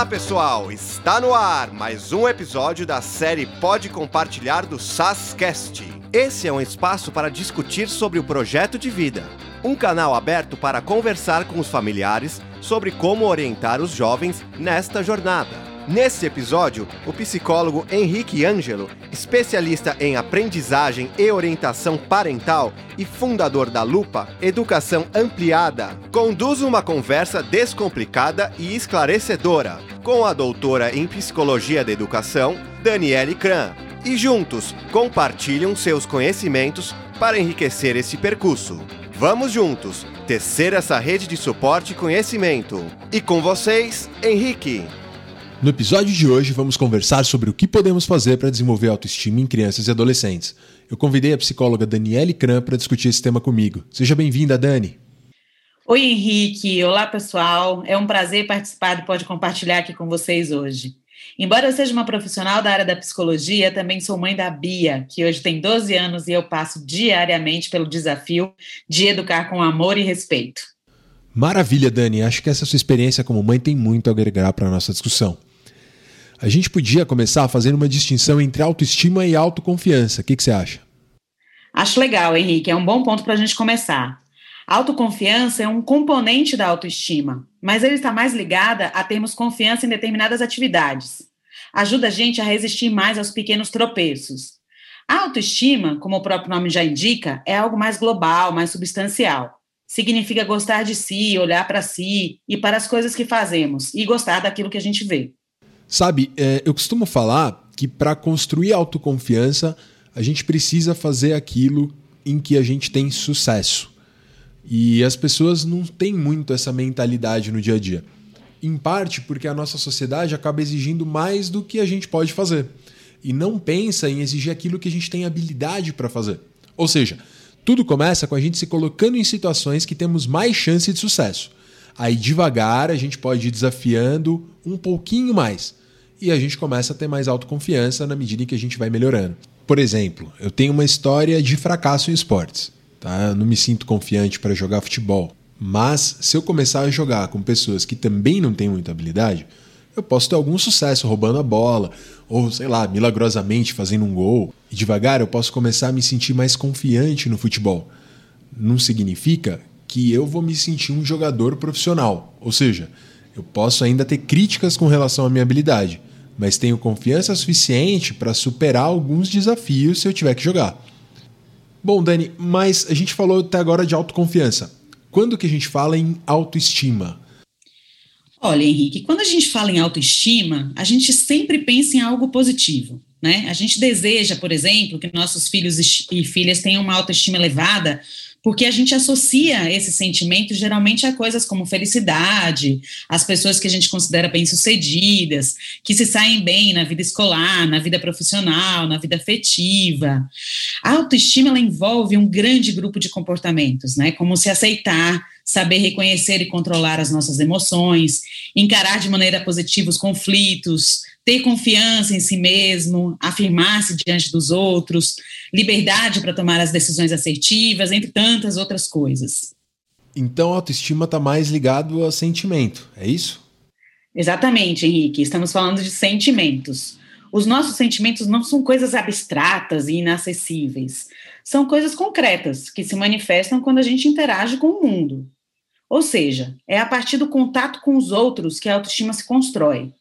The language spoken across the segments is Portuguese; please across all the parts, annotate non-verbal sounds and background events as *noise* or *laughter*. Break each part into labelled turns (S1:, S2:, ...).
S1: Olá pessoal, está no ar mais um episódio da série Pode Compartilhar do SASCast. Esse é um espaço para discutir sobre o projeto de vida, um canal aberto para conversar com os familiares sobre como orientar os jovens nesta jornada. Nesse episódio, o psicólogo Henrique Ângelo, especialista em aprendizagem e orientação parental e fundador da Lupa Educação Ampliada, conduz uma conversa descomplicada e esclarecedora com a doutora em Psicologia da Educação, Daniele Kran. E juntos compartilham seus conhecimentos para enriquecer esse percurso. Vamos juntos tecer essa rede de suporte e conhecimento. E com vocês, Henrique.
S2: No episódio de hoje, vamos conversar sobre o que podemos fazer para desenvolver autoestima em crianças e adolescentes. Eu convidei a psicóloga Daniele Kram para discutir esse tema comigo. Seja bem-vinda, Dani.
S3: Oi, Henrique. Olá, pessoal. É um prazer participar do Pode Compartilhar aqui com vocês hoje. Embora eu seja uma profissional da área da psicologia, também sou mãe da Bia, que hoje tem 12 anos e eu passo diariamente pelo desafio de educar com amor e respeito.
S2: Maravilha, Dani. Acho que essa sua experiência como mãe tem muito a agregar para a nossa discussão. A gente podia começar fazendo uma distinção entre autoestima e autoconfiança. O que, que você acha?
S3: Acho legal, Henrique. É um bom ponto para a gente começar. Autoconfiança é um componente da autoestima, mas ele está mais ligada a termos confiança em determinadas atividades. Ajuda a gente a resistir mais aos pequenos tropeços. A autoestima, como o próprio nome já indica, é algo mais global, mais substancial. Significa gostar de si, olhar para si e para as coisas que fazemos e gostar daquilo que a gente vê.
S2: Sabe, é, eu costumo falar que para construir autoconfiança, a gente precisa fazer aquilo em que a gente tem sucesso. E as pessoas não têm muito essa mentalidade no dia a dia. Em parte porque a nossa sociedade acaba exigindo mais do que a gente pode fazer. E não pensa em exigir aquilo que a gente tem habilidade para fazer. Ou seja, tudo começa com a gente se colocando em situações que temos mais chance de sucesso. Aí devagar a gente pode ir desafiando um pouquinho mais e a gente começa a ter mais autoconfiança na medida em que a gente vai melhorando. Por exemplo, eu tenho uma história de fracasso em esportes. Tá? Eu não me sinto confiante para jogar futebol. Mas se eu começar a jogar com pessoas que também não têm muita habilidade, eu posso ter algum sucesso roubando a bola, ou sei lá, milagrosamente fazendo um gol. E devagar eu posso começar a me sentir mais confiante no futebol. Não significa que eu vou me sentir um jogador profissional. Ou seja, eu posso ainda ter críticas com relação à minha habilidade, mas tenho confiança suficiente para superar alguns desafios se eu tiver que jogar. Bom, Dani, mas a gente falou até agora de autoconfiança. Quando que a gente fala em autoestima?
S3: Olha, Henrique, quando a gente fala em autoestima, a gente sempre pensa em algo positivo. Né? A gente deseja, por exemplo, que nossos filhos e filhas tenham uma autoestima elevada, porque a gente associa esse sentimento geralmente a coisas como felicidade, as pessoas que a gente considera bem-sucedidas, que se saem bem na vida escolar, na vida profissional, na vida afetiva. A autoestima ela envolve um grande grupo de comportamentos, né? Como se aceitar, saber reconhecer e controlar as nossas emoções, encarar de maneira positiva os conflitos, ter confiança em si mesmo, afirmar-se diante dos outros, liberdade para tomar as decisões assertivas, entre tantas outras coisas.
S2: Então a autoestima está mais ligado a sentimento, é isso?
S3: Exatamente, Henrique. Estamos falando de sentimentos. Os nossos sentimentos não são coisas abstratas e inacessíveis. São coisas concretas que se manifestam quando a gente interage com o mundo. Ou seja, é a partir do contato com os outros que a autoestima se constrói.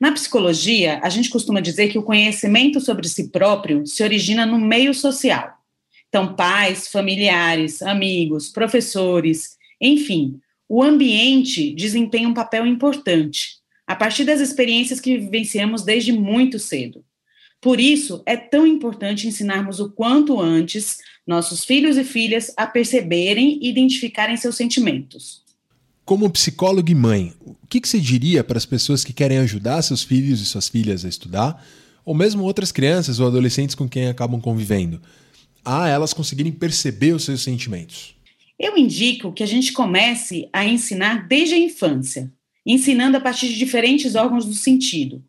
S3: Na psicologia, a gente costuma dizer que o conhecimento sobre si próprio se origina no meio social. Então, pais, familiares, amigos, professores, enfim, o ambiente desempenha um papel importante, a partir das experiências que vivenciamos desde muito cedo. Por isso, é tão importante ensinarmos o quanto antes nossos filhos e filhas a perceberem e identificarem seus sentimentos.
S2: Como psicólogo e mãe, o que, que você diria para as pessoas que querem ajudar seus filhos e suas filhas a estudar, ou mesmo outras crianças ou adolescentes com quem acabam convivendo, a elas conseguirem perceber os seus sentimentos?
S3: Eu indico que a gente comece a ensinar desde a infância, ensinando a partir de diferentes órgãos do sentido.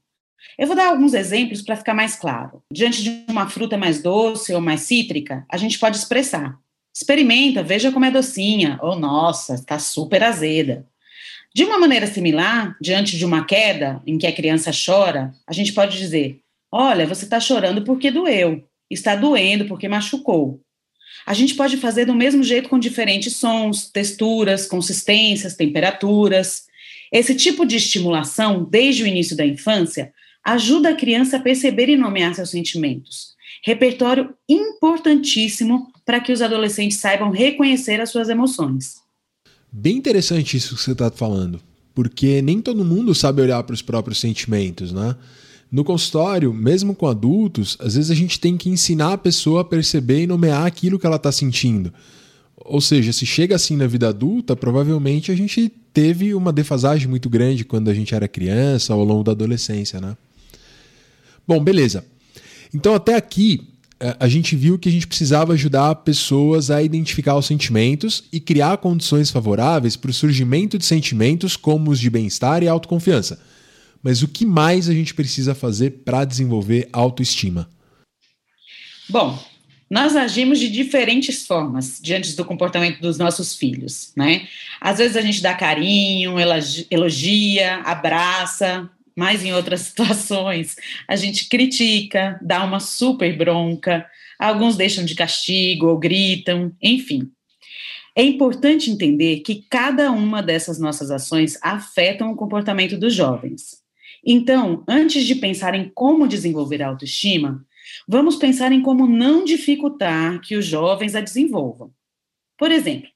S3: Eu vou dar alguns exemplos para ficar mais claro. Diante de uma fruta mais doce ou mais cítrica, a gente pode expressar: experimenta, veja como é docinha, ou nossa, está super azeda. De uma maneira similar, diante de uma queda em que a criança chora, a gente pode dizer: Olha, você está chorando porque doeu, está doendo porque machucou. A gente pode fazer do mesmo jeito com diferentes sons, texturas, consistências, temperaturas. Esse tipo de estimulação, desde o início da infância, ajuda a criança a perceber e nomear seus sentimentos. Repertório importantíssimo para que os adolescentes saibam reconhecer as suas emoções.
S2: Bem interessante isso que você está falando, porque nem todo mundo sabe olhar para os próprios sentimentos, né? No consultório, mesmo com adultos, às vezes a gente tem que ensinar a pessoa a perceber e nomear aquilo que ela está sentindo. Ou seja, se chega assim na vida adulta, provavelmente a gente teve uma defasagem muito grande quando a gente era criança ao longo da adolescência, né? Bom, beleza. Então até aqui é, a gente viu que a gente precisava ajudar pessoas a identificar os sentimentos e criar condições favoráveis para o surgimento de sentimentos como os de bem-estar e autoconfiança. Mas o que mais a gente precisa fazer para desenvolver autoestima?
S3: Bom, nós agimos de diferentes formas diante do comportamento dos nossos filhos, né? Às vezes a gente dá carinho, elogia, abraça, mas em outras *laughs* situações a gente critica, dá uma super bronca, alguns deixam de castigo ou gritam, enfim. É importante entender que cada uma dessas nossas ações afetam o comportamento dos jovens. Então, antes de pensar em como desenvolver a autoestima, vamos pensar em como não dificultar que os jovens a desenvolvam. Por exemplo,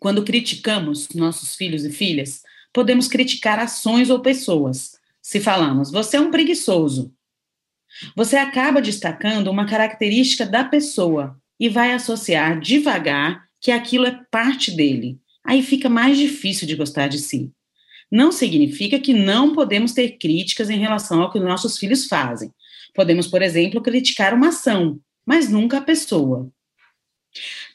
S3: quando criticamos nossos filhos e filhas, podemos criticar ações ou pessoas, se falamos, você é um preguiçoso. Você acaba destacando uma característica da pessoa e vai associar devagar que aquilo é parte dele. Aí fica mais difícil de gostar de si. Não significa que não podemos ter críticas em relação ao que nossos filhos fazem. Podemos, por exemplo, criticar uma ação, mas nunca a pessoa.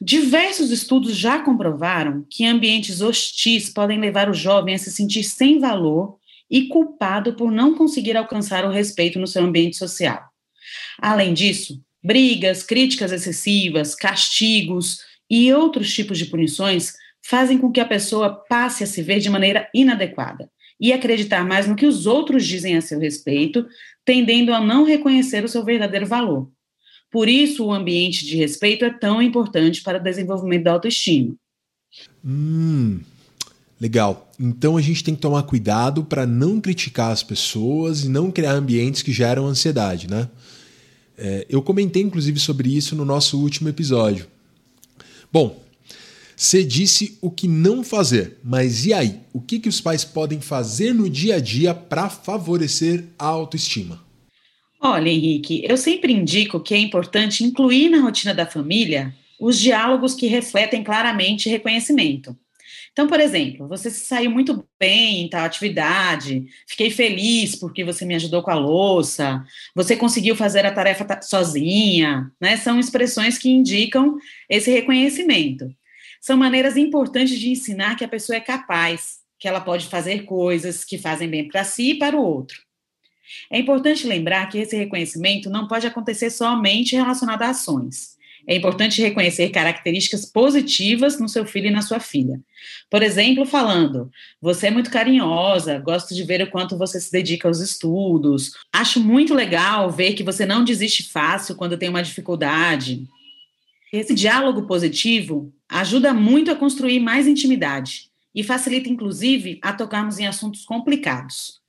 S3: Diversos estudos já comprovaram que ambientes hostis podem levar o jovem a se sentir sem valor e culpado por não conseguir alcançar o respeito no seu ambiente social. Além disso, brigas, críticas excessivas, castigos e outros tipos de punições fazem com que a pessoa passe a se ver de maneira inadequada e acreditar mais no que os outros dizem a seu respeito, tendendo a não reconhecer o seu verdadeiro valor. Por isso, o ambiente de respeito é tão importante para o desenvolvimento da autoestima.
S2: Hum, Legal. Então a gente tem que tomar cuidado para não criticar as pessoas e não criar ambientes que geram ansiedade, né? É, eu comentei inclusive sobre isso no nosso último episódio. Bom, você disse o que não fazer, mas e aí? O que, que os pais podem fazer no dia a dia para favorecer a autoestima?
S3: Olha, Henrique, eu sempre indico que é importante incluir na rotina da família os diálogos que refletem claramente reconhecimento. Então, por exemplo, você se saiu muito bem em tal atividade, fiquei feliz porque você me ajudou com a louça, você conseguiu fazer a tarefa sozinha, né? São expressões que indicam esse reconhecimento. São maneiras importantes de ensinar que a pessoa é capaz, que ela pode fazer coisas que fazem bem para si e para o outro. É importante lembrar que esse reconhecimento não pode acontecer somente relacionado a ações. É importante reconhecer características positivas no seu filho e na sua filha. Por exemplo, falando: você é muito carinhosa, gosto de ver o quanto você se dedica aos estudos. Acho muito legal ver que você não desiste fácil quando tem uma dificuldade. Esse diálogo positivo ajuda muito a construir mais intimidade e facilita, inclusive, a tocarmos em assuntos complicados.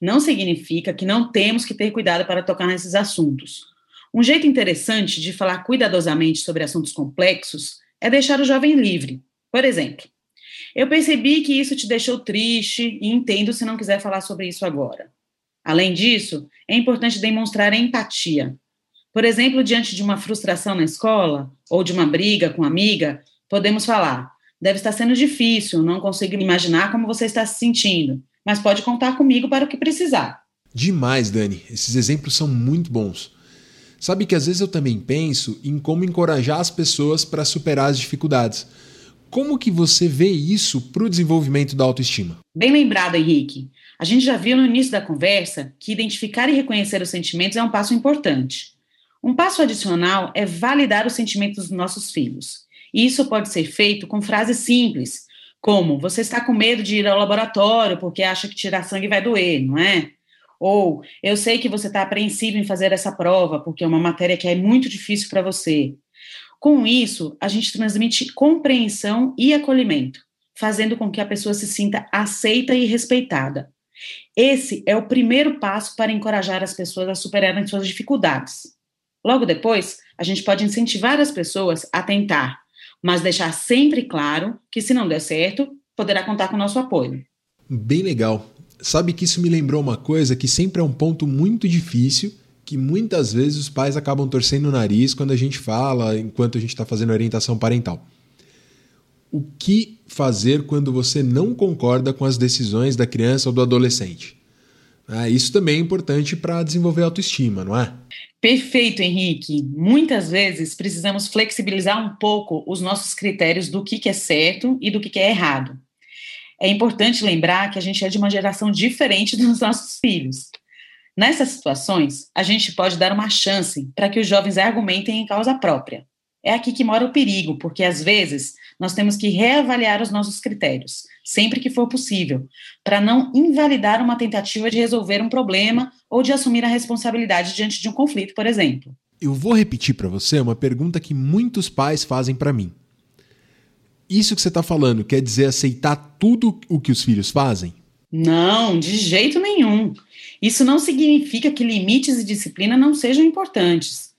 S3: Não significa que não temos que ter cuidado para tocar nesses assuntos. Um jeito interessante de falar cuidadosamente sobre assuntos complexos é deixar o jovem livre. Por exemplo, eu percebi que isso te deixou triste e entendo se não quiser falar sobre isso agora. Além disso, é importante demonstrar empatia. Por exemplo, diante de uma frustração na escola ou de uma briga com amiga, podemos falar: deve estar sendo difícil, não consigo imaginar como você está se sentindo, mas pode contar comigo para o que precisar.
S2: Demais, Dani. Esses exemplos são muito bons. Sabe que às vezes eu também penso em como encorajar as pessoas para superar as dificuldades. Como que você vê isso para o desenvolvimento da autoestima?
S3: Bem lembrado, Henrique. A gente já viu no início da conversa que identificar e reconhecer os sentimentos é um passo importante. Um passo adicional é validar os sentimentos dos nossos filhos. E isso pode ser feito com frases simples, Como? Você está com medo de ir ao laboratório porque acha que tirar sangue vai doer, não é? Ou eu sei que você está apreensivo em fazer essa prova porque é uma matéria que é muito difícil para você. Com isso, a gente transmite compreensão e acolhimento, fazendo com que a pessoa se sinta aceita e respeitada. Esse é o primeiro passo para encorajar as pessoas a superarem suas dificuldades. Logo depois, a gente pode incentivar as pessoas a tentar, mas deixar sempre claro que, se não der certo, poderá contar com o nosso apoio.
S2: Bem legal. Sabe que isso me lembrou uma coisa que sempre é um ponto muito difícil, que muitas vezes os pais acabam torcendo o nariz quando a gente fala, enquanto a gente está fazendo orientação parental. O que fazer quando você não concorda com as decisões da criança ou do adolescente? Ah, isso também é importante para desenvolver autoestima, não é?
S3: Perfeito, Henrique. Muitas vezes precisamos flexibilizar um pouco os nossos critérios do que, que é certo e do que, que é errado. É importante lembrar que a gente é de uma geração diferente dos nossos filhos. Nessas situações, a gente pode dar uma chance para que os jovens argumentem em causa própria. É aqui que mora o perigo, porque às vezes nós temos que reavaliar os nossos critérios, sempre que for possível, para não invalidar uma tentativa de resolver um problema ou de assumir a responsabilidade diante de um conflito, por exemplo.
S2: Eu vou repetir para você uma pergunta que muitos pais fazem para mim. Isso que você está falando quer dizer aceitar tudo o que os filhos fazem?
S3: Não, de jeito nenhum. Isso não significa que limites e disciplina não sejam importantes.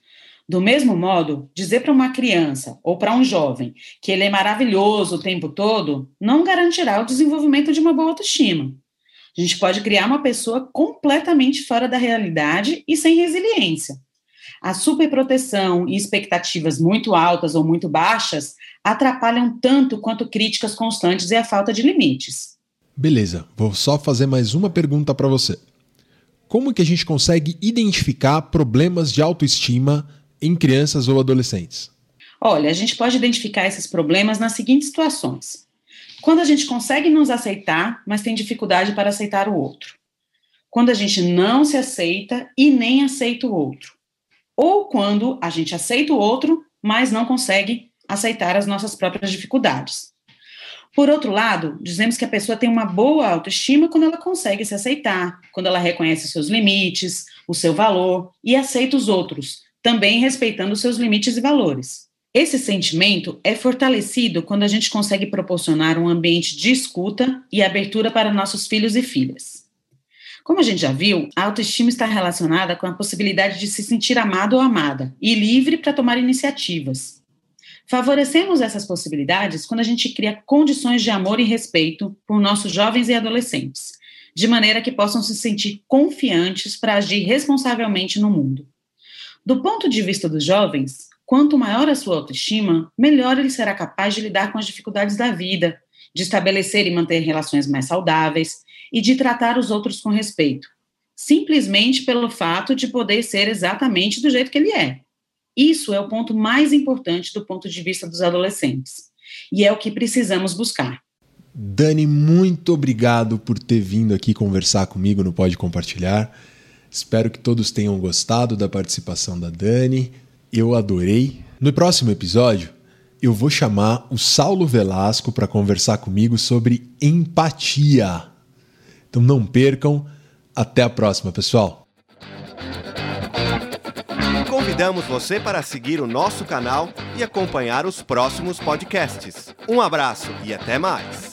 S3: Do mesmo modo, dizer para uma criança ou para um jovem que ele é maravilhoso o tempo todo não garantirá o desenvolvimento de uma boa autoestima. A gente pode criar uma pessoa completamente fora da realidade e sem resiliência. A superproteção e expectativas muito altas ou muito baixas atrapalham tanto quanto críticas constantes e a falta de limites.
S2: Beleza, vou só fazer mais uma pergunta para você. Como que a gente consegue identificar problemas de autoestima em crianças ou adolescentes?
S3: Olha, a gente pode identificar esses problemas nas seguintes situações. Quando a gente consegue nos aceitar, mas tem dificuldade para aceitar o outro. Quando a gente não se aceita e nem aceita o outro. Ou quando a gente aceita o outro, mas não consegue aceitar as nossas próprias dificuldades. Por outro lado, dizemos que a pessoa tem uma boa autoestima quando ela consegue se aceitar, quando ela reconhece seus limites, o seu valor e aceita os outros, também respeitando seus limites e valores. Esse sentimento é fortalecido quando a gente consegue proporcionar um ambiente de escuta e abertura para nossos filhos e filhas. Como a gente já viu, a autoestima está relacionada com a possibilidade de se sentir amado ou amada e livre para tomar iniciativas. Favorecemos essas possibilidades quando a gente cria condições de amor e respeito por nossos jovens e adolescentes, de maneira que possam se sentir confiantes para agir responsavelmente no mundo. Do ponto de vista dos jovens, quanto maior a sua autoestima, melhor ele será capaz de lidar com as dificuldades da vida, de estabelecer e manter relações mais saudáveis e de tratar os outros com respeito, simplesmente pelo fato de poder ser exatamente do jeito que ele é. Isso é o ponto mais importante do ponto de vista dos adolescentes. E é o que precisamos buscar.
S2: Dani, muito obrigado por ter vindo aqui conversar comigo no Pode Compartilhar. Espero que todos tenham gostado da participação da Dani. Eu adorei. No próximo episódio, eu vou chamar o Saulo Velasco para conversar comigo sobre empatia. Então não percam. Até a próxima, pessoal.
S1: Convidamos você para seguir o nosso canal e acompanhar os próximos podcasts. Um abraço e até mais.